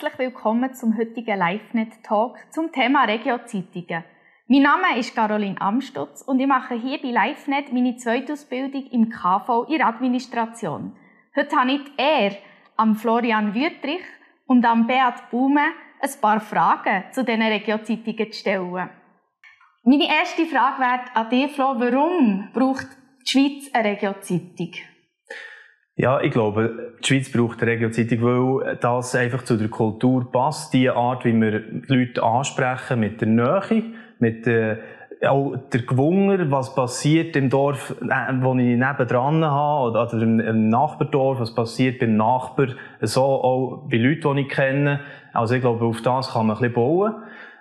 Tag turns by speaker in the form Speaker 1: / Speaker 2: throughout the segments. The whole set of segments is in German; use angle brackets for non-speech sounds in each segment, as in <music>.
Speaker 1: herzlich willkommen zum heutigen LiveNet-Talk zum Thema Regio-Zeitungen. Mein Name ist Caroline Amstutz und ich mache hier bei LiveNet meine zweite Ausbildung im KV in Administration. Heute habe ich die Ehre, am Florian Wüttrich und am Beat Baume ein paar Fragen zu diesen Regio-Zeitungen zu stellen. Meine erste Frage wäre an dich, Flo, warum braucht die Schweiz eine Regio-Zeitung?
Speaker 2: Ja, ich glaube, die Schweiz braucht eine Regio-Zeitung, weil das einfach zu der Kultur passt. Die Art, wie wir die Leute ansprechen, mit der Nähe, mit der, auch der Gewunger, was passiert im Dorf, äh, wo ich nebendran habe, oder im, im Nachbardorf, was passiert beim Nachbar, so auch bei Leuten, die ich kenne. Also ich glaube, auf das kann man ein bisschen bauen.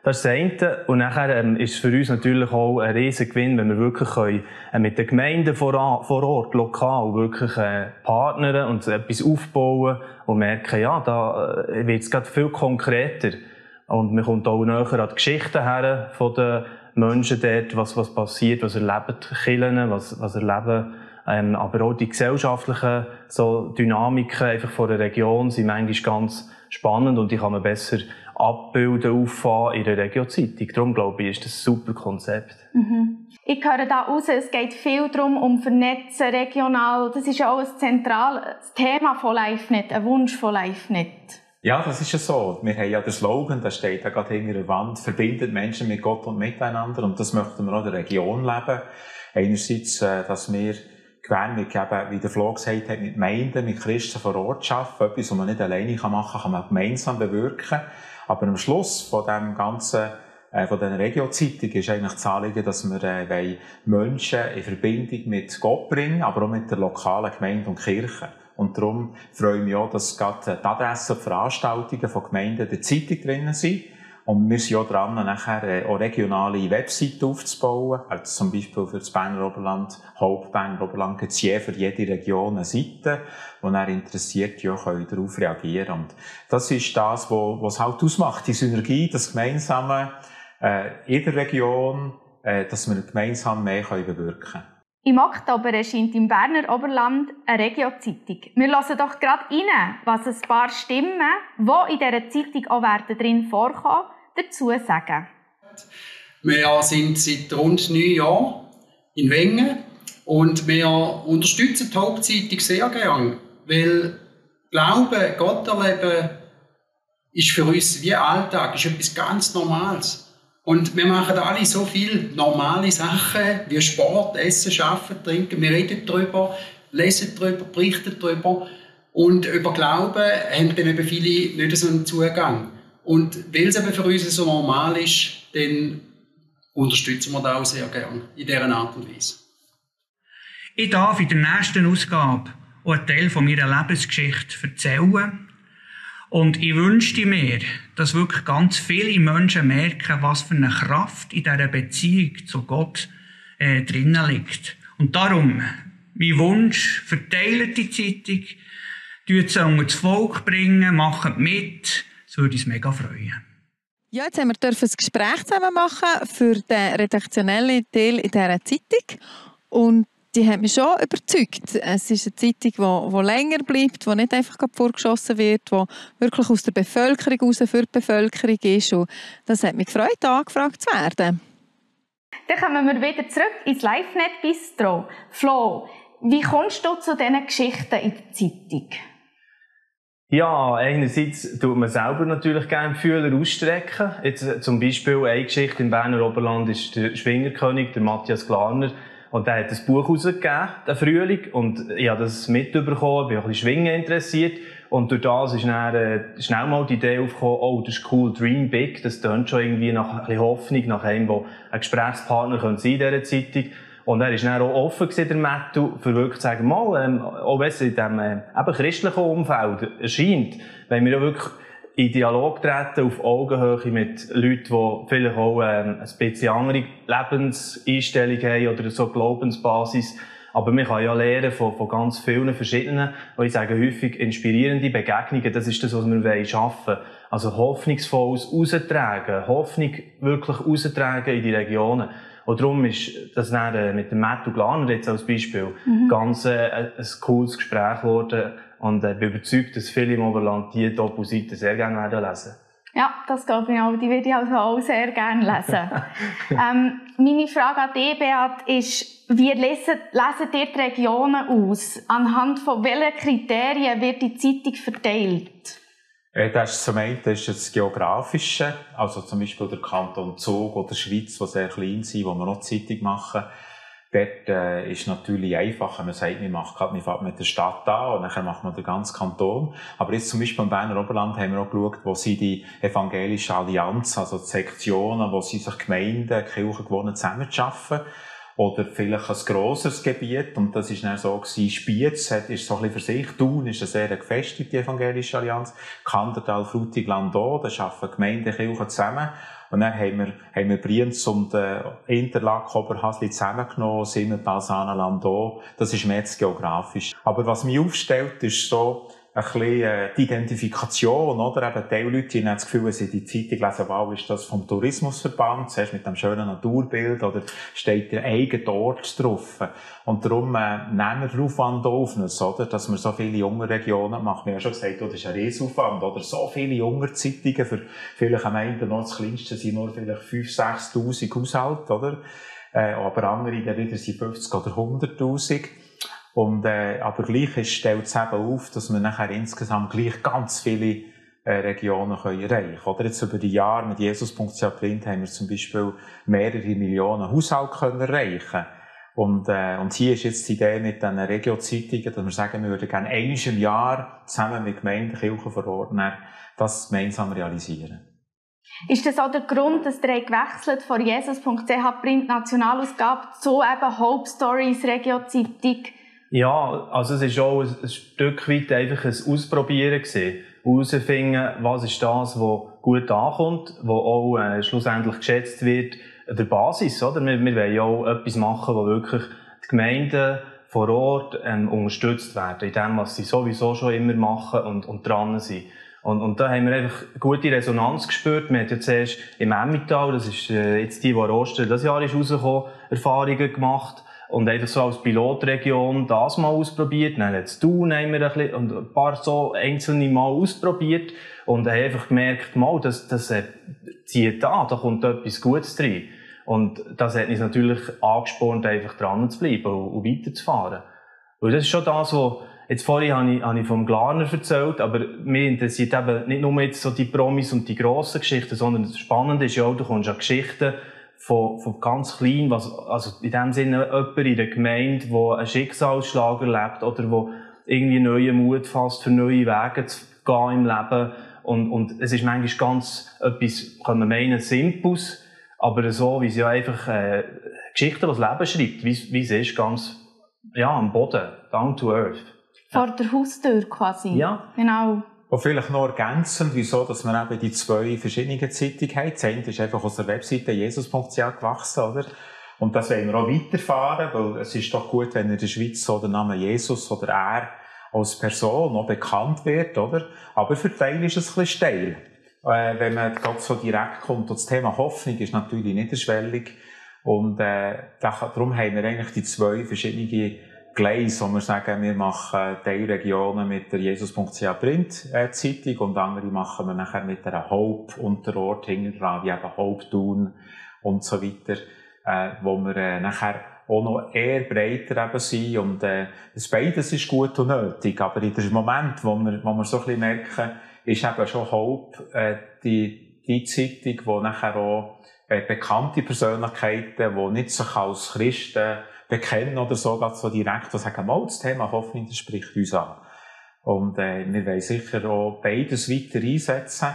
Speaker 2: Das ist das eine. Und nachher ähm, ist es für uns natürlich auch ein riesiger Gewinn, wenn wir wirklich können, äh, mit den Gemeinden vor, vor Ort, lokal, wirklich äh, partnern und etwas aufbauen und merken, ja, da äh, wird es gerade viel konkreter. Und man kommt auch näher an die Geschichten her von den Menschen dort, was, was passiert, was erleben die Kirchen, was, was erleben ähm, aber auch die gesellschaftlichen so Dynamiken einfach von der Region sind manchmal ganz spannend und die kann man besser abbilden, auffahren in der Regio-Zeitung. Darum glaube ich, ist das ein super Konzept.
Speaker 1: Mhm. Ich höre da raus, es geht viel darum, um Vernetzen regional. Das ist ja auch ein zentrales Thema von LiveNet, ein Wunsch von LiveNet.
Speaker 3: Ja, das ist ja so. Wir haben ja den Slogan, der steht da gerade hinter der Wand, verbindet Menschen mit Gott und miteinander. Und das möchten wir auch in der Region leben. Einerseits, äh, dass wir gewährlich eben, wie der Flo gesagt hat, mit Gemeinden, mit Christen vor Ort arbeiten. Etwas, was man nicht alleine machen kann, kann man gemeinsam bewirken. Aber am Schluss von dem ganzen äh, von den Regio-Zeitungen ist eigentlich das Anliegen, dass wir äh, Menschen in Verbindung mit Gott bringen, aber auch mit der lokalen Gemeinde und Kirche. Und darum freue ich mich auch, dass gerade die Adressen und Veranstaltungen von Gemeinden in der Zeitung drinnen sind. Und wir sind auch dran, nachher äh, auch regionale Webseiten aufzubauen. Also zum Beispiel für das Berner Oberland, Hauptberner Oberland gibt es je für jede Region eine Seite, wo er interessiert ja können darauf reagieren Und das ist das, was es halt ausmacht, die Synergie, das Gemeinsame äh, in der Region, äh, dass wir gemeinsam mehr können bewirken können.
Speaker 1: Im Oktober erscheint im Berner Oberland eine Regio-Zeitung. Wir hören doch gerade rein, was ein paar Stimmen, die in dieser Zeitung auch drin vorkommen, dazu sagen.
Speaker 4: Wir sind seit rund neun Jahren in Wengen und wir unterstützen die Hauptzeitung sehr gern, weil Glauben, Gott erleben, ist für uns wie Alltag, ist etwas ganz Normales. Und wir machen alle so viele normale Sachen wie Sport, Essen, Arbeiten, Trinken. Wir reden darüber, lesen darüber, berichten darüber. Und über Glauben haben dann eben viele nicht so einen Zugang. Und weil es eben für uns so normal ist, dann unterstützen wir das auch sehr gerne in dieser Art und Weise.
Speaker 5: Ich darf in der nächsten Ausgabe auch einen Teil von meiner Lebensgeschichte erzählen. Und ich wünschte mir, dass wirklich ganz viele Menschen merken, was für eine Kraft in dieser Beziehung zu Gott äh, drinnen liegt. Und darum, mein Wunsch, verteilt die Zeitung, tut sie unter das Volk bringen, macht mit, das würde uns mega freuen.
Speaker 6: Ja, jetzt haben wir ein Gespräch zusammen machen für den redaktionellen Teil in dieser Zeitung. Und die hat mich schon überzeugt. Es ist eine Zeitung, die, die länger bleibt, die nicht einfach vorgeschossen wird, die wirklich aus der Bevölkerung heraus für die Bevölkerung ist. Und das hat mich gefreut, angefragt zu werden.
Speaker 1: Dann kommen wir wieder zurück ins LiveNet Bistro. Flo, wie kommst du zu diesen Geschichten in der Zeitung?
Speaker 2: Ja, einerseits tut man selber natürlich gerne Fühler ausstrecken. Jetzt äh, zum Beispiel eine Geschichte im Berner Oberland ist der Schwingerkönig, der Matthias Glarner. Und der hat ein Buch rausgegeben, den Frühling. Und ich habe das mitbekommen, bin auch ein bisschen Schwingen interessiert. Und durch das ist dann äh, schnell mal die Idee aufgekommen, oh, das ist cool, Dream Big. Das tönt schon irgendwie nach ein bisschen Hoffnung, nach einem, der ein Gesprächspartner könnte sein in dieser Zeitung. Und er war dann auch offen gewesen, der Mattu, für wirklich zu sagen, mal, ähm, auch wenn es in diesem äh, eben christlichen Umfeld erscheint, wenn wir ja wirklich in Dialog treten, auf Augenhöhe mit Leuten, die vielleicht auch ähm, ein bisschen andere Lebenseinstellung haben oder so Glaubensbasis. Aber man kann ja lernen von, von ganz vielen verschiedenen, und ich sage häufig inspirierende Begegnungen, das ist das, was wir schaffen wollen. Also hoffnungsvolles Raustragen, Hoffnung wirklich raustragen in die Regionen. Und darum ist das dann, äh, mit dem Matthew Glaner jetzt als Beispiel mhm. ganz äh, ein cooles Gespräch geworden, Und äh, bin überzeugt, dass viele im Oberland diese Doppelseite sehr gerne werden lesen.
Speaker 1: Ja, das glaube ich auch. Die würde ich also auch sehr gerne lesen. <laughs> ähm, meine Frage an dich, Beat, ist, wie lesen, lesen ihr die Regionen aus? Anhand von welchen Kriterien wird die Zeitung verteilt?
Speaker 3: Äh, das ist zum einen das, ist das Geografische, also zum Beispiel der Kanton Zug oder Schweiz, die sehr klein sind, wo wir noch Zeitung machen. Dort äh, ist natürlich einfacher. Man sagt, man macht gerade, man fährt mit der Stadt an und dann macht man den ganzen Kanton. Aber jetzt zum Beispiel im Berner Oberland haben wir auch geschaut, wo sind die evangelische Allianz, also die Sektionen, wo sie sich Gemeinden, Kirchen gewonnen zusammenarbeiten. Oder vielleicht ein grosseres Gebiet. Und das ist dann so gewesen, Spiez hat, ist so ein bisschen für sich. Thun ist eine sehr gefestigte evangelische Allianz. Kandertal, Frutig, Landau, da arbeiten Gemeinden, Kirchen zusammen. Und dann haben wir, haben wir Brienz und äh, Interlaken, Oberhasli zusammengenommen, Simmental, Sana, Landau. Das ist mehr geografisch. Aber was mich aufstellt, ist so, ein bisschen äh, die Identifikation, oder? Eben, die Leute haben das Gefühl, wenn sie die Zeitung lesen, wow, ist das vom Tourismusverband, zuerst mit dem schönen Naturbild, oder steht der eigene Ort drauf. Und darum äh, nehmen wir den Aufwand auf uns, oder? Dass wir so viele junge Regionen machen. Wir haben schon gesagt, oh, das ist ein Riesenaufwand, oder? So viele junge Zeitungen, für vielleicht am Ende noch das Kleinste sind nur vielleicht 5.000, 6.000 Haushalte, oder? Äh, aber andere dann wieder sind 50 oder 100.000. Und, äh, aber gleich stellt es eben auf, dass wir nachher insgesamt gleich ganz viele äh, Regionen können erreichen. Oder jetzt über die Jahre mit Jesus.ch Print haben wir zum Beispiel mehrere Millionen Haushalte können erreichen und, äh, und hier ist jetzt die Idee mit den Regio-Zeitungen, dass wir sagen, wir würden gerne einmal im Jahr zusammen mit Gemeinden, Kirchen Ort das gemeinsam realisieren.
Speaker 1: Ist das auch der Grund, dass ihr gewechselt von Jesus.ch Print Nationalausgabe zu eben Hope Stories Regio-Zeitung
Speaker 2: ja, also es ist auch ein, Stück weit einfach ein Ausprobieren gewesen. Herausfinden, was ist das, was gut ankommt, was auch äh, schlussendlich geschätzt wird, der Basis, oder? Wir, wir wollen ja auch etwas machen, wo wirklich die Gemeinden vor Ort ähm, unterstützt werden, in dem, was sie sowieso schon immer machen und, und dran sind. Und, und da haben wir einfach gute Resonanz gespürt. Wir haben ja zuerst im Emmental, das ist äh, jetzt die, die Ostern das Jahr ist rausgekommen, Erfahrungen gemacht und einfach so als Pilotregion das mal ausprobiert. Dann hat es Thun ein, ein paar so einzelne Mal ausprobiert und haben einfach gemerkt, mal, das, das äh, zieht an, da kommt etwas Gutes drin. Und das hat uns natürlich angespornt, einfach dran zu bleiben und, und weiterzufahren. Und das ist schon das, was Jetzt vorhin habe ich, habe ich vom Glarner erzählt, aber mir interessiert eben nicht nur jetzt so die Promis und die grossen Geschichten, sondern das Spannende ist ja auch, du kommst an Geschichten, von, von ganz klein, was, also in dem Sinne jemand in der Gemeinde, der einen Schicksalsschlag erlebt oder wo irgendwie neuen Mut fasst, für neue Wege zu gehen im Leben. Und, und es ist manchmal ganz etwas, kann man meinen, Simples, aber so, wie sie ja einfach äh, Geschichten, die das Leben schreibt, wie, wie es ist, ganz ja, am Boden, down to earth.
Speaker 1: Vor der Haustür quasi.
Speaker 2: Ja.
Speaker 1: Genau.
Speaker 3: Und vielleicht noch ergänzend, wieso, dass wir eben die zwei verschiedenen Zeitungen haben. Die eine ist einfach aus der Webseite jesus.ch gewachsen, oder? Und das wollen wir auch weiterfahren, weil es ist doch gut, wenn in der Schweiz so der Name Jesus oder er als Person noch bekannt wird, oder? Aber für Teil ist es ein bisschen steil. Äh, wenn man gerade so direkt kommt. Und das Thema Hoffnung ist natürlich niederschwellig. Und äh, darum haben wir eigentlich die zwei verschiedenen Gleis, wo wir sagen, wir machen Teilregionen mit der Jesus.ch Print-Zeitung und andere machen wir nachher mit einer Hope Unterort hinten dran, wie eben Hope und so weiter, äh, wo wir äh, nachher auch noch eher breiter eben sind und äh, das beides ist gut und nötig, aber in dem Moment, wo wir, wo wir so ein bisschen merken, ist eben schon Hope äh, die, die Zeitung, wo nachher auch äh, bekannte Persönlichkeiten, die nicht sich als Christen bekennen oder so, ganz so direkt, die sagen, mal, das Thema Hoffnung, das spricht uns an. Und äh, wir wollen sicher auch beides weiter einsetzen,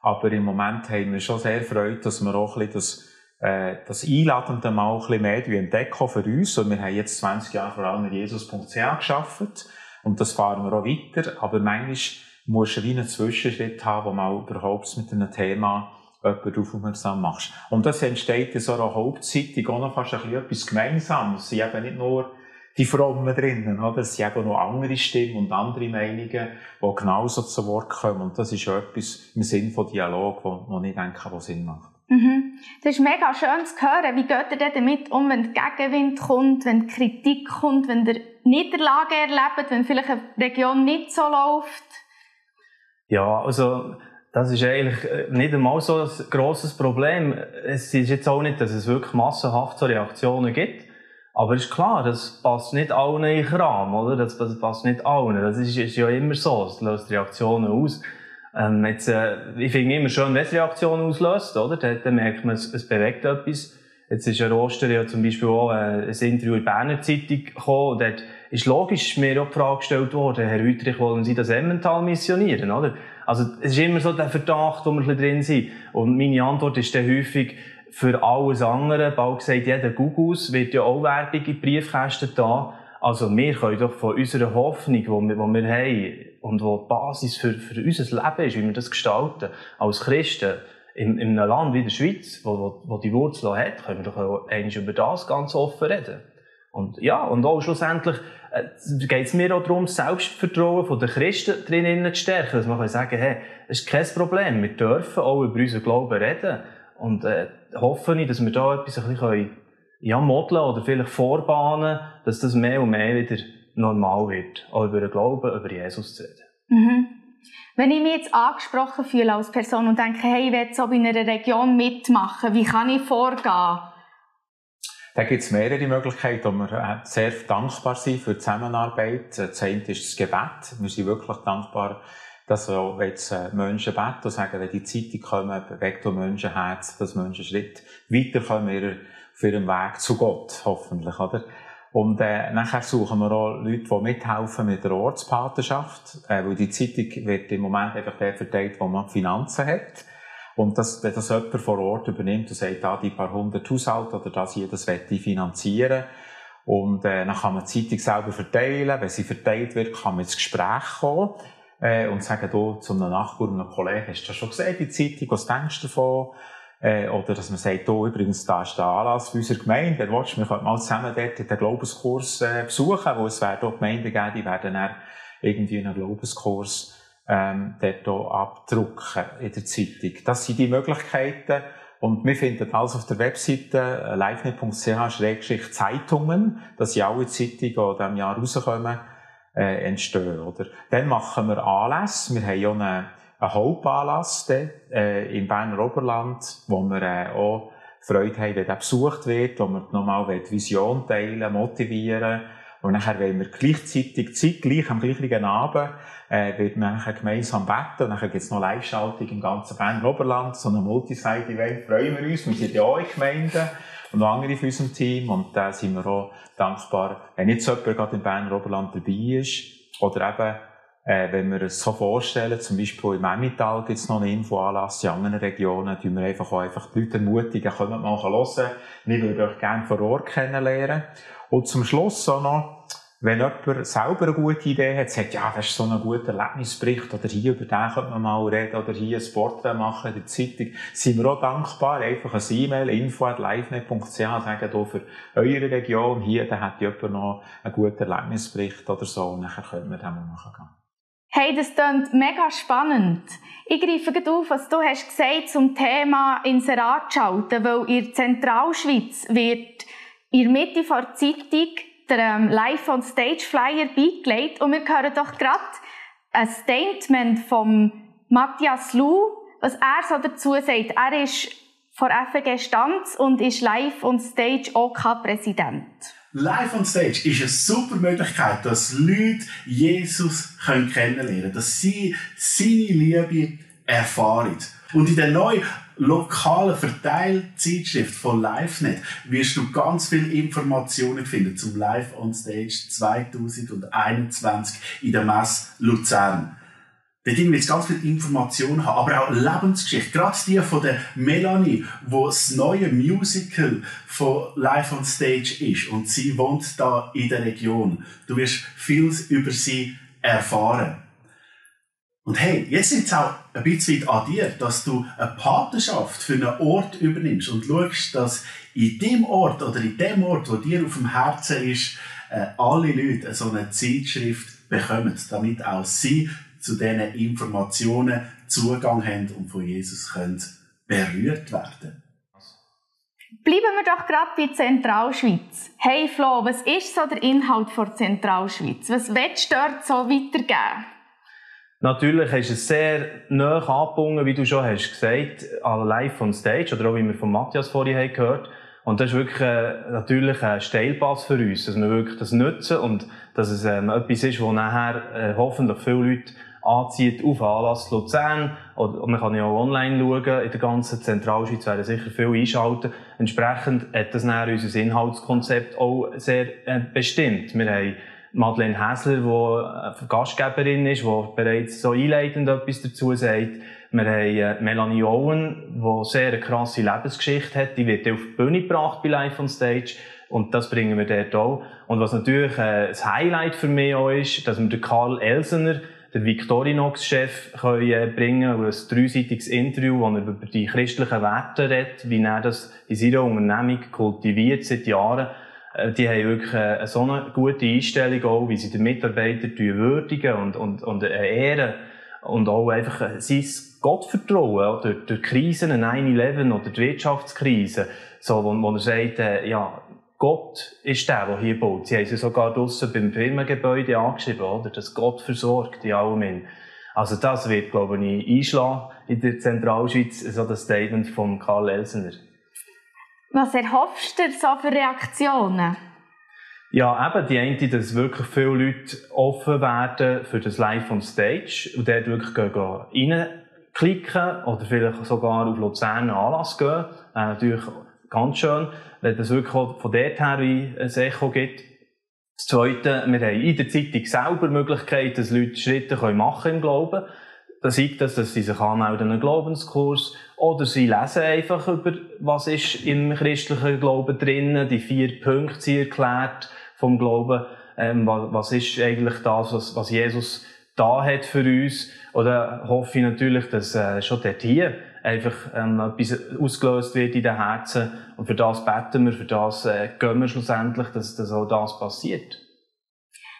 Speaker 3: aber im Moment haben wir schon sehr Freude, dass wir auch ein bisschen das, äh, das Einladende mal ein bisschen mehr entdecken für uns. Und wir haben jetzt 20 Jahre vor allem Jesus.ch geschafft und das fahren wir auch weiter, aber manchmal musst du wie einen Zwischenschritt haben, wo man überhaupt mit einem Thema jemanden darauf aufmerksam machst. Und das entsteht in so einer Hauptzeitung auch noch fast ein bisschen etwas Gemeinsames. Es sind eben nicht nur die Frommen drinnen, oder? Es sind eben noch andere Stimmen und andere Meinungen, die genauso zu Wort kommen. Und das ist ja etwas im Sinn von Dialog, wo, wo ich denke, was Sinn macht.
Speaker 1: Mhm. Das ist mega schön zu hören. Wie geht ihr damit um, wenn der Gegenwind kommt, wenn die Kritik kommt, wenn ihr Niederlage erlebt, wenn vielleicht eine Region nicht so läuft?
Speaker 2: Ja, also das ist eigentlich äh, nicht einmal so ein grosses Problem. Es ist jetzt auch nicht, dass es wirklich massenhaft so Reaktionen gibt. Aber es ist klar, das passt nicht allen in den Kram, oder? Das, passt nicht allen. Das ist, ist ja immer so. Es löst Reaktionen aus. Ähm, jetzt, äh, ich finde immer schön, wenn es Reaktionen auslöst, oder? Dann, dann merkt man, es, es bewegt etwas. Jetzt ist ein Roster ja zum Beispiel auch äh, ein Interview in der Berner Zeitung gekommen. Und dort ist logisch mir auch die Frage gestellt worden, Herr Wüterich, wollen Sie das Emmental missionieren, oder? Also, es ist immer so der Verdacht, wo wir ein drin sind. Und meine Antwort ist dann häufig, für alles andere, bald gesagt, jeder Gugus wird ja auch Werbung in Briefkästen da. Also, wir können doch von unserer Hoffnung, die wir, wir haben, und die die Basis für, für unser Leben ist, wie wir das gestalten, als Christen, in, in einem Land wie der Schweiz, wo, wo, wo die Wurzel hat, können wir doch eigentlich über das ganz offen reden. Und ja, und auch schlussendlich geht es mir auch darum, das Selbstvertrauen der Christen drinnen zu stärken. Dass man kann sagen, hey, das ist kein Problem, wir dürfen auch über unseren Glauben reden. Und äh, hoffe ich, dass wir da etwas ein bisschen ja, modeln oder vielleicht vorbahnen, dass das mehr und mehr wieder normal wird, auch über den Glauben, über Jesus zu reden.
Speaker 1: Mhm. Wenn ich mich jetzt angesprochen fühle als Person und denke, hey, ich will so in einer Region mitmachen, wie kann ich vorgehen?
Speaker 3: Da gibt es mehrere Möglichkeiten, wo wir äh, sehr dankbar sind für die Zusammenarbeit. Das eine ist das Gebet. Wir sind wirklich dankbar, dass auch jetzt äh, Menschen beten und sagen, wenn die Zeitung kommen, bewegt auch Menschenherz, dass Menschen Schritt weiterkommen auf ihrem Weg zu Gott, hoffentlich, oder? Und äh, nachher suchen wir auch Leute, die mithelfen mit der Ortspatenschaft, äh, weil die Zeitung wird im Moment einfach der verteilt, wo man Finanzen hat. Und das, wenn das jemand vor Ort übernimmt und sagt, da die paar hundert Haushalte oder das hier, das möchte ich finanzieren. Und äh, dann kann man die Zeitung selber verteilen. Wenn sie verteilt wird, kann man ins Gespräch kommen äh, und sagen, du, zu einem Nachbarn, einem Kollegen, hast du das schon gesehen, die Zeitung, was denkst du davon? Äh, oder dass man sagt, du, übrigens, da ist der Anlass für unsere Gemeinde, dann willst wir können mal zusammen dort den Glaubenskurs äh, besuchen, wo es werden dort Gemeinden geben, die werden dann irgendwie einen Glaubenskurs ähm, dort abdrucken in der Zeitung. Das sind die Möglichkeiten. Und wir finden alles auf der Webseite äh, livenet.ch-zeitungen, dass sie alle Zeitungen, die in diesem Jahr rauskommen, äh, entstehen. Oder? Dann machen wir Anlässe. Wir haben ja einen, einen Hauptanlass äh, im Berner Oberland, wo wir äh, auch Freude haben, wenn der besucht wird, wo wir nochmal Vision teilen, motivieren und nachher wollen wir gleichzeitig, zeitgleich am gleichen Abend, äh, wird man nachher gemeinsam beten. Und nachher gibt's noch Live-Schaltung im ganzen Berner Oberland. So eine Multisite-Event freuen wir uns. Wir sind ja auch in Gemeinden und noch andere von unserem Team. Und da sind wir auch dankbar, wenn jetzt jemand gerade im Berner Oberland dabei ist. Oder eben, äh, wenn wir es so vorstellen, zum Beispiel im Emmental gibt es noch einen Infoanlass, in anderen Regionen, tun wir einfach auch einfach die Leute ermutigen, kommt mal hören. Wir würden euch gerne vor Ort kennenlernen. Und zum Schluss auch noch, wenn jemand selber eine gute Idee hat, sagt, ja, das ist so ein guter Erlebnisbericht, oder hier über den könnte man mal reden, oder hier ein Porträt machen in der Zeitung, sind wir auch dankbar, einfach ein E-Mail, info at livenet.ch, sagen hier für eure Region, hier, da hat jemand noch einen guten Erlebnisbericht oder so, und nachher können wir dem mal nachgehen.
Speaker 1: Hey, das klingt mega spannend. Ich greife gerade auf, was du hast gesagt zum Thema Inserat schalten, weil in der Zentralschweiz wird in der Mitte der Zeitung der ähm, Live on Stage Flyer beigelegt und wir hören doch gerade ein Statement von Matthias Lu, was er so dazu sagt. Er ist vor FG Stanz und ist Live on Stage OK-Präsident.
Speaker 7: Live on Stage ist eine super Möglichkeit, dass Leute Jesus kennenlernen können, dass sie seine Liebe erfahren. Und in der neuen lokalen Verteilzeitschrift von LiveNet wirst du ganz viele Informationen finden zum Live on Stage 2021 in der Messe Luzern. Dort willst ganz viele Informationen haben, aber auch Lebensgeschichte. Gerade die von der Melanie, wo das neue Musical von Live on Stage ist. Und sie wohnt da in der Region. Du wirst vieles über sie erfahren. Und hey, jetzt ist es auch ein bisschen an dir, dass du eine Patenschaft für einen Ort übernimmst und schaust, dass in dem Ort oder in dem Ort, wo dir auf dem Herzen ist, äh, alle Leute so eine Zeitschrift bekommen, damit auch sie zu diesen Informationen Zugang haben und von Jesus können berührt werden.
Speaker 1: Bleiben wir doch gerade bei Zentralschweiz. Hey Flo, was ist so der Inhalt von Zentralschweiz? Was willst du dort so weitergeben?
Speaker 2: Natürlich ist es sehr nah angebunden, wie du schon hast gesagt, an Live on Stage, oder auch wie wir von Matthias vorhin gehört. Und das ist wirklich äh, natürlich ein Steilpass für uns, dass wir wirklich das nutzen und dass es ähm, etwas ist, wo nachher äh, hoffentlich viele Leute anzieht auf Anlass Luzern. Oder man kann ja auch online schauen. In der ganzen Zentralschweiz werden sicher viele einschalten. Entsprechend hat das dann unser Inhaltskonzept auch sehr äh, bestimmt. Wir Madeleine Häsler, die Gastgeberin ist, die bereits so einleitend etwas dazu sagt. Wir haben äh, Melanie Owen, die sehr eine krasse Lebensgeschichte hat. Die wird auf die Bühne gebracht bei Live on Stage. Und das bringen wir dort auch. Und was natürlich äh, das Highlight für mich auch ist, dass wir den Karl Elsener, den Victorinox-Chef, können äh, bringen, ein dreiseitiges Interview, wo er über die christlichen Werte redet, wie er das in seiner Unternehmung kultiviert seit Jahren. Äh, die haben wirklich äh, so eine gute Einstellung auch, wie sie den Mitarbeiter würdigen und, und, und ehren. Und auch einfach sein Gottvertrauen, durch, durch Krisen, 9-11 oder die Wirtschaftskrise, so, wo, wo er sagt, äh, ja, Gott ist der, der hier baut. Sie haben es sogar draussen beim Firmengebäude angeschrieben, oder? Dass Gott versorgt in allem. Also das wird, glaube ich, einschlagen in der Zentralschweiz, so das Statement von Karl Elsener.
Speaker 1: Was erhoffst du so für Reaktionen?
Speaker 2: Ja, eben die eine, dass wirklich viele Leute offen werden für das Live on Stage und dort wirklich reinklicken oder vielleicht sogar auf Luzern Anlass gehen. Äh, natürlich ganz schön, wenn das wirklich von dort her ein Echo gibt. Das Zweite, wir haben in der Zeitung selber die Möglichkeit, dass Leute Schritte machen können im Glauben. Da sieht das, dass sie sich anmelden, einen Glaubenskurs, oder sie lesen einfach über, was ist im christlichen Glauben drinnen, die vier Punkte sind erklärt vom Glauben, ähm, was, was ist eigentlich das, was, was Jesus da hat für uns. Oder hoffe ich natürlich, dass äh, schon dort hier einfach ähm, etwas ausgelöst wird in den Herzen. Und für das beten wir, für das äh, gehen wir schlussendlich, dass, dass auch das passiert.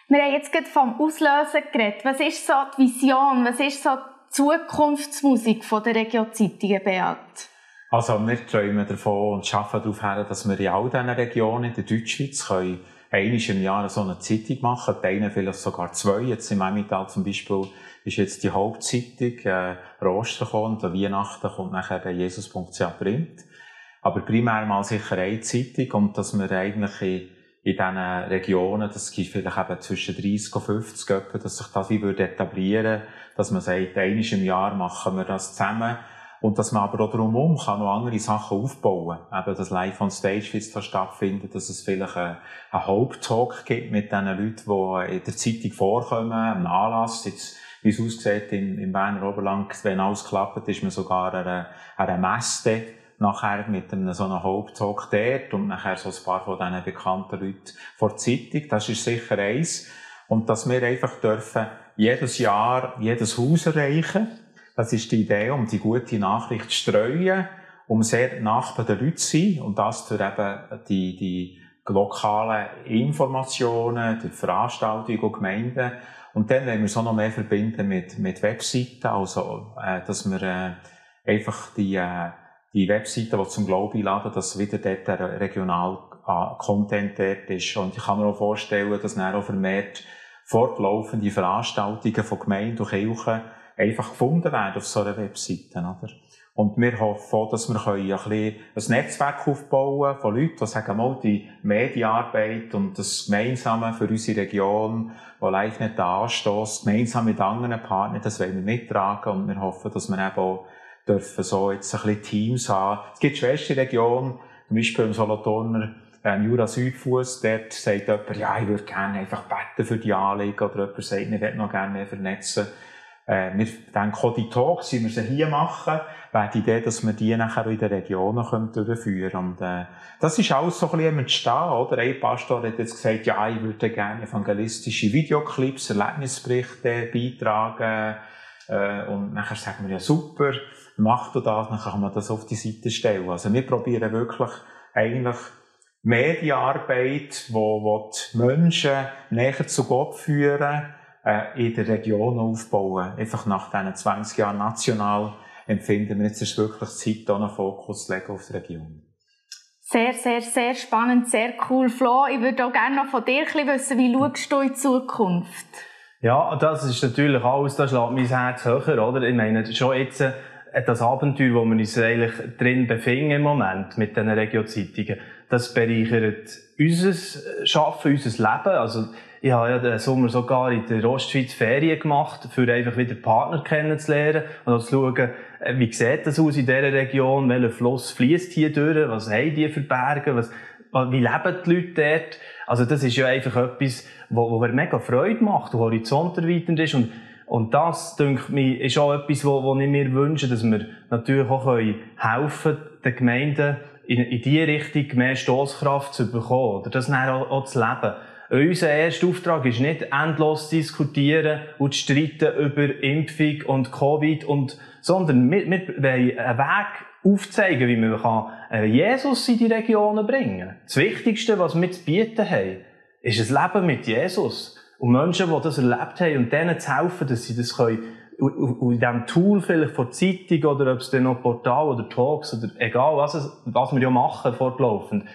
Speaker 1: Wir haben jetzt gerade vom Auslösen geredet. Was ist so die Vision? Was ist so die Zukunftsmusik von der Region Zeitungen, Beat?
Speaker 3: Also wir träumen davon und arbeiten darauf hin, dass wir in all diesen Regionen in der Deutschschweiz können einmal im Jahr so eine Zeitung machen, bei vielleicht sogar zwei. Jetzt im Emmental zum Beispiel ist jetzt die Hauptzeitung äh, Roster kommt, und Weihnachten kommt nachher der Jesus.ch Print. Aber primär mal sicher eine Zeitung und dass wir eigentlich in, diesen Regionen, das gibt vielleicht eben zwischen 30 und 50 Köpfe, dass sich das wie würde etablieren, dass man sagt, einmal im Jahr machen wir das zusammen und dass man aber auch drumherum kann noch andere Sachen aufbauen. Eben das Live on Stage, wie es da stattfindet, dass es vielleicht einen, einen Haupttalk gibt mit den Leuten, die in der Zeitung vorkommen, einen Anlass. Jetzt, wie es aussieht, im, im Berner Oberland, wenn alles klappt, ist man sogar an einer, an einer Messe nachher mit einem so einem Haupttalk dort und nachher so ein paar von diesen bekannten Leuten vor der Zeitung. Das ist sicher eins. Und dass wir einfach dürfen jedes Jahr jedes Haus erreichen das ist die Idee, um die gute Nachricht zu streuen, um sehr nach bei den Leuten zu sein und das durch eben die, die lokalen Informationen, durch Veranstaltungen und Gemeinden. Und dann wollen wir es auch noch mehr verbinden mit, mit Webseiten, also, äh, dass wir äh, einfach die, äh, die Webseiten, die zum Glauben einladen, dass wieder dort der regional äh, Content dort ist. Und ich kann mir auch vorstellen, dass dann auch vermehrt fortlaufende Veranstaltungen von Gemeinden und Kirchen einfach gefunden werden auf so einer Webseite, oder? Und wir hoffen auch, dass wir ein, bisschen ein Netzwerk aufbauen von Leuten, die sagen, mal, die Medienarbeit und das Gemeinsame für unsere Region, wo live nicht anstößt, gemeinsam mit anderen Partnern, das wollen wir mittragen und wir hoffen, dass wir eben auch dürfen so jetzt ein bisschen Teams haben. Es gibt schwerste Regionen, zum Beispiel im Solothurner ähm, Jura Südfuss, dort sagt jemand, ja, ich würde gerne einfach beten für die Anliegen, oder jemand sagt, ich würde noch gerne mehr vernetzen. Äh, wir denken auch die Talks, wie wir sie hier machen, wäre die Idee, dass wir die nachher in den Regionen können durchführen können. Und, äh, das ist alles so ein bisschen entstehen, oder? Ein Pastor hat jetzt gesagt, ja, ich würde gerne evangelistische Videoclips, Erlebnisberichte beitragen, äh, und nachher sagen wir, ja, super, mach du das, dann kann man das auf die Seite stellen. Also wir probieren wirklich eigentlich Medienarbeit, wo, wo die Menschen näher zu Gott führen, äh, in der Region aufbauen. Einfach nach diesen 20 Jahren national empfinden wir jetzt ist wirklich Zeit, da einen Fokus zu legen auf die Region.
Speaker 1: Sehr, sehr, sehr spannend, sehr cool. Flo, ich würde auch gerne noch von dir ein wissen, wie schaust du in die Zukunft?
Speaker 2: Ja, das ist natürlich alles, da schlägt mein Herz höher, oder? Ich meine, schon jetzt, äh, das Abenteuer, wo wir uns eigentlich drin befinden im Moment, mit diesen Regiozeitungen, das bereichert unser Schaffen, unser Leben. Also, ich habe ja den Sommer sogar in der Ostschweiz Ferien gemacht, für einfach wieder Partner kennenzulernen und auch zu schauen, äh, wie sieht das aus in dieser Region, welcher Fluss fließt hier durch, was haben die für Berge, was, wie leben die Leute dort. Also das ist ja einfach etwas, wo, wo mir mega Freude macht, wo Horizont erweiternd ist und und das, denke ich, ist auch etwas, wo, wo ich mir wünsche, dass wir natürlich auch können helfen den Gemeinden in, in die Richtung mehr Stoßkraft zu bekommen, oder das dann auch, auch zu leben. Unser erster Auftrag ist nicht endlos zu diskutieren und zu streiten über Impfung und Covid und, sondern wir, wir wollen einen Weg aufzeigen, wie man äh, Jesus in die Regionen bringen kann. Das Wichtigste, was wir zu bieten haben, ist ein Leben mit Jesus. Und Menschen, die das erlebt haben und denen zu helfen, dass sie das können, und in diesem Tool vielleicht von Zeitung oder ob es dann noch Portal oder Talks oder egal was, was wir ja machen fortlaufend,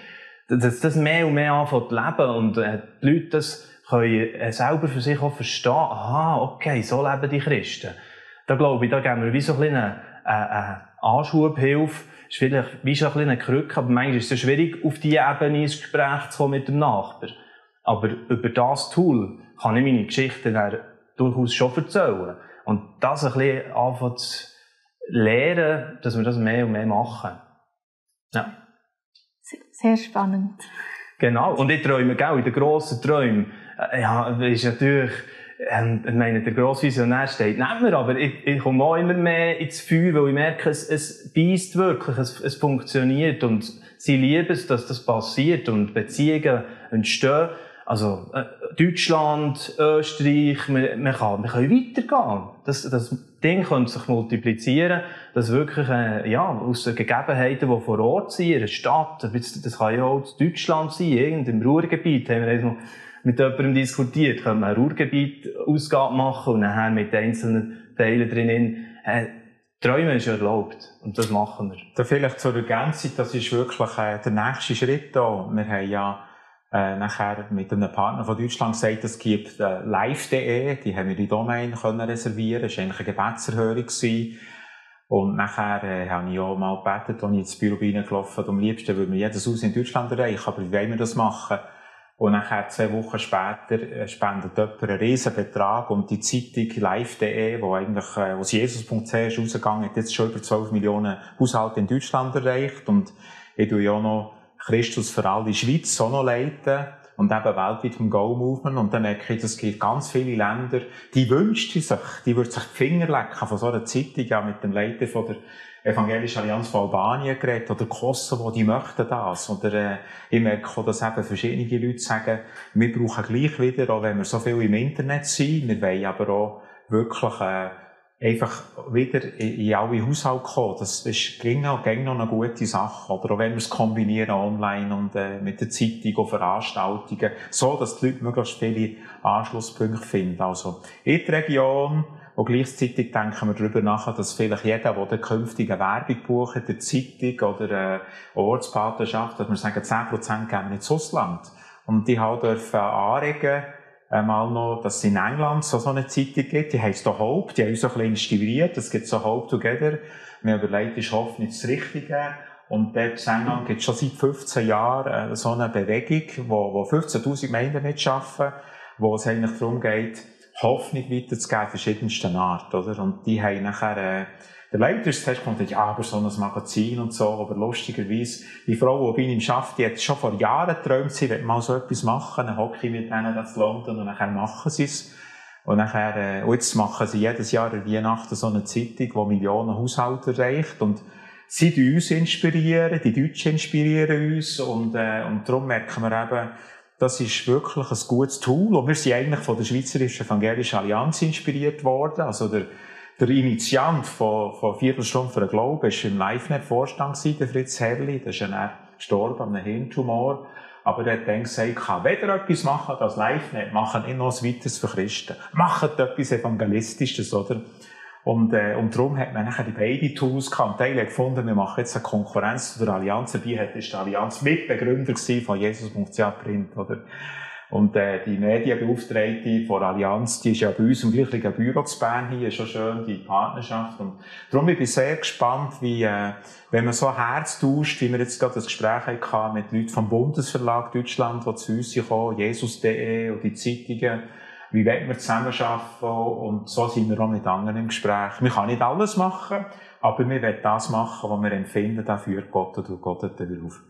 Speaker 2: dass das mehr und mehr anfängt zu leben und äh, die Leute das können äh, selber für sich auch verstehen, aha, okay, so leben die Christen. Da glaube ich, da geben wir wie so ein bisschen eine, Anschubhilfe, ist vielleicht wie schon ein bisschen eine Krücke, aber manchmal ist es schwierig, auf diese Ebene ins Gespräch zu kommen mit dem Nachbar. Aber über das Tool kann ich meine Geschichten durchaus schon erzählen. Und das ein bisschen anfangen zu lernen, dass wir das mehr und mehr machen. Ja.
Speaker 1: Sehr spannend.
Speaker 2: Genau. Und ich träume, gell, in den grossen Träumen, äh, ja, ist natürlich, ähm, ich meine, der grosse Visionär steht neben mir, aber ich, ich komme auch immer mehr ins Feuer, weil ich merke, es, es beißt wirklich, es, es funktioniert und sie lieben es, dass das passiert und Beziehungen entstehen. Also, äh, Deutschland, Österreich, wir, wir, kann, wir können weitergehen. Das, das Ding könnte sich multiplizieren, dass wirklich, äh, ja, aus den Gegebenheiten, die vor Ort sind, in einer Stadt, das kann ja auch Deutschland sein, irgendein Ruhrgebiet, haben wir jetzt noch mit jemandem diskutiert, können wir ein Ruhrgebiet Ausgabe machen und nachher mit einzelnen Teilen drinnen, äh, Träumen ist erlaubt. Und das machen wir.
Speaker 3: Da vielleicht zur Ergänzung, das ist wirklich äh, der nächste Schritt da. Wir haben ja äh, nachher mit einem Partner von Deutschland gesagt, es gibt äh, live.de, die haben wir die Domain können reservieren, das war eigentlich eine Gebetserhörung. Und nachher äh, habe ich auch mal gebeten, als ich ins Büro reingelaufen am liebsten würde wir jedes Haus in Deutschland erreichen, aber wie wollen wir das machen? Und nachher, zwei Wochen später, äh, spendet jemand einen riesen Betrag und die Zeitung live.de, wo eigentlich, äh, wo Jesus.ch ist rausgegangen, hat jetzt schon über 12 Millionen Haushalte in Deutschland erreicht und ich tue ja noch Christus für alle Schweiz auch noch leiten und eben weltweit vom Go-Movement. Und dann merke ich, es gibt ganz viele Länder, die wünschen sich, die würden sich die Finger lecken von so einer Zeitung, ja, mit dem Leiter von der Evangelischen Allianz von Albanien geredet, oder Kosovo, die möchten das. Oder, äh, ich merke auch, dass eben verschiedene Leute sagen, wir brauchen gleich wieder, auch wenn wir so viel im Internet sind, wir wollen aber auch wirklich, äh, einfach wieder in alle Haushalte kommen. Das ist ging noch, noch eine gute Sache. Oder auch wenn wir es kombinieren online und äh, mit der Zeitung und Veranstaltungen, so dass die Leute möglichst viele Anschlusspunkte finden. Also in der Region und gleichzeitig denken wir darüber nach, dass vielleicht jeder, der künftige Werbung bucht, der Zeitung oder äh, Ortspartnerschaft, dass wir sagen, 10% geben wir ins Ausland. Und die halt dürfen anregen, einmal noch, dass es in England so, so eine Zeitung gibt, die heisst auch Hope, die haben uns ein bisschen inspiriert, es gibt so Hope Together. Haben überlegt, ist Hoffnung das Richtige? Und dort in England gibt es schon seit 15 Jahren äh, so eine Bewegung, wo, wo 15.000 Gemeinden mitarbeiten, wo es eigentlich darum geht, Hoffnung weiterzugeben, verschiedensten Art, oder? Und die haben nachher, äh, der Leiter ist zuerst gekommen, ja, aber so ein Magazin und so, aber lustigerweise, die Frau, die bei ihm arbeitet, die hat schon vor Jahren geträumt, sie will mal so etwas machen, dann hocke ich mit denen das London und nachher machen sie es. Und nachher, äh, und jetzt machen sie jedes Jahr in Weihnachten so eine Zeitung, die Millionen Haushalte erreicht und sie uns inspirieren, die Deutschen inspirieren uns und, äh, und darum merken wir eben, das ist wirklich ein gutes Tool und wir sind eigentlich von der Schweizerischen Evangelischen Allianz inspiriert worden, also der der Initiant von, von Viertelstunde für den Glauben war im Live-Net-Vorstand, der Fritz Herrli. Der ist ja gestorben an einem Hirntumor. Aber er hat dann gesagt, kann weder etwas machen als Live-Net, machen nicht noch was weiteres für Christen. Macht etwas Evangelistisches, oder? Und, äh, und darum hat man nachher die beiden Tools gehabt. Teil hat gefunden, wir machen jetzt eine Konkurrenz zu der Allianz. Hat, ist die Allianz Mitbegründer von Jesus.ch Print, oder? Und äh, die Medienbeauftragte von Allianz, die ist ja bei uns im gleichen Büro zu Bern hier, schon schön, die Partnerschaft. Und darum bin ich sehr gespannt, wie, äh, wenn man so Herz tauscht, wie wir jetzt gerade das Gespräch hatten mit Leuten vom Bundesverlag Deutschland, die zu uns kommen, Jesus.de und die Zeitungen, wie wollen wir zusammenarbeiten und so sind wir auch mit anderen im Gespräch. Wir können nicht alles machen, aber wir wollen das machen, was wir empfinden, da führt Gott und Gott darauf.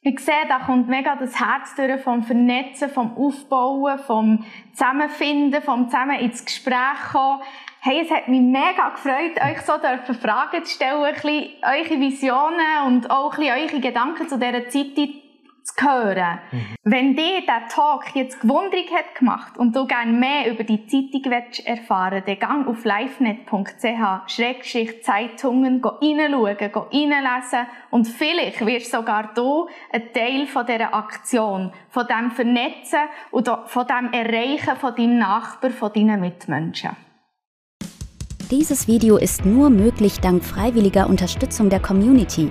Speaker 1: Ich sehe, da kommt mega das Herz durch vom Vernetzen, vom Aufbauen, vom Zusammenfinden, vom Zusammen ins Gespräch kommen. Hey, es hat mich mega gefreut, euch so dürfen Fragen zu stellen, ein bisschen eure Visionen und auch ein bisschen eure Gedanken zu dieser Zeit zu hören. Mhm. Wenn dir der Talk jetzt gewundrig hat gemacht und du gerne mehr über die Zeitung willst erfahren dann gang auf livenet.ch Zeitungen reinschauen, reinlesen und vielleicht wirst sogar du ein Teil von dieser Aktion, von dem Vernetzen und von dem Erreichen von deinem Nachbar, von deinen Mitmenschen.
Speaker 8: Dieses Video ist nur möglich dank freiwilliger Unterstützung der Community.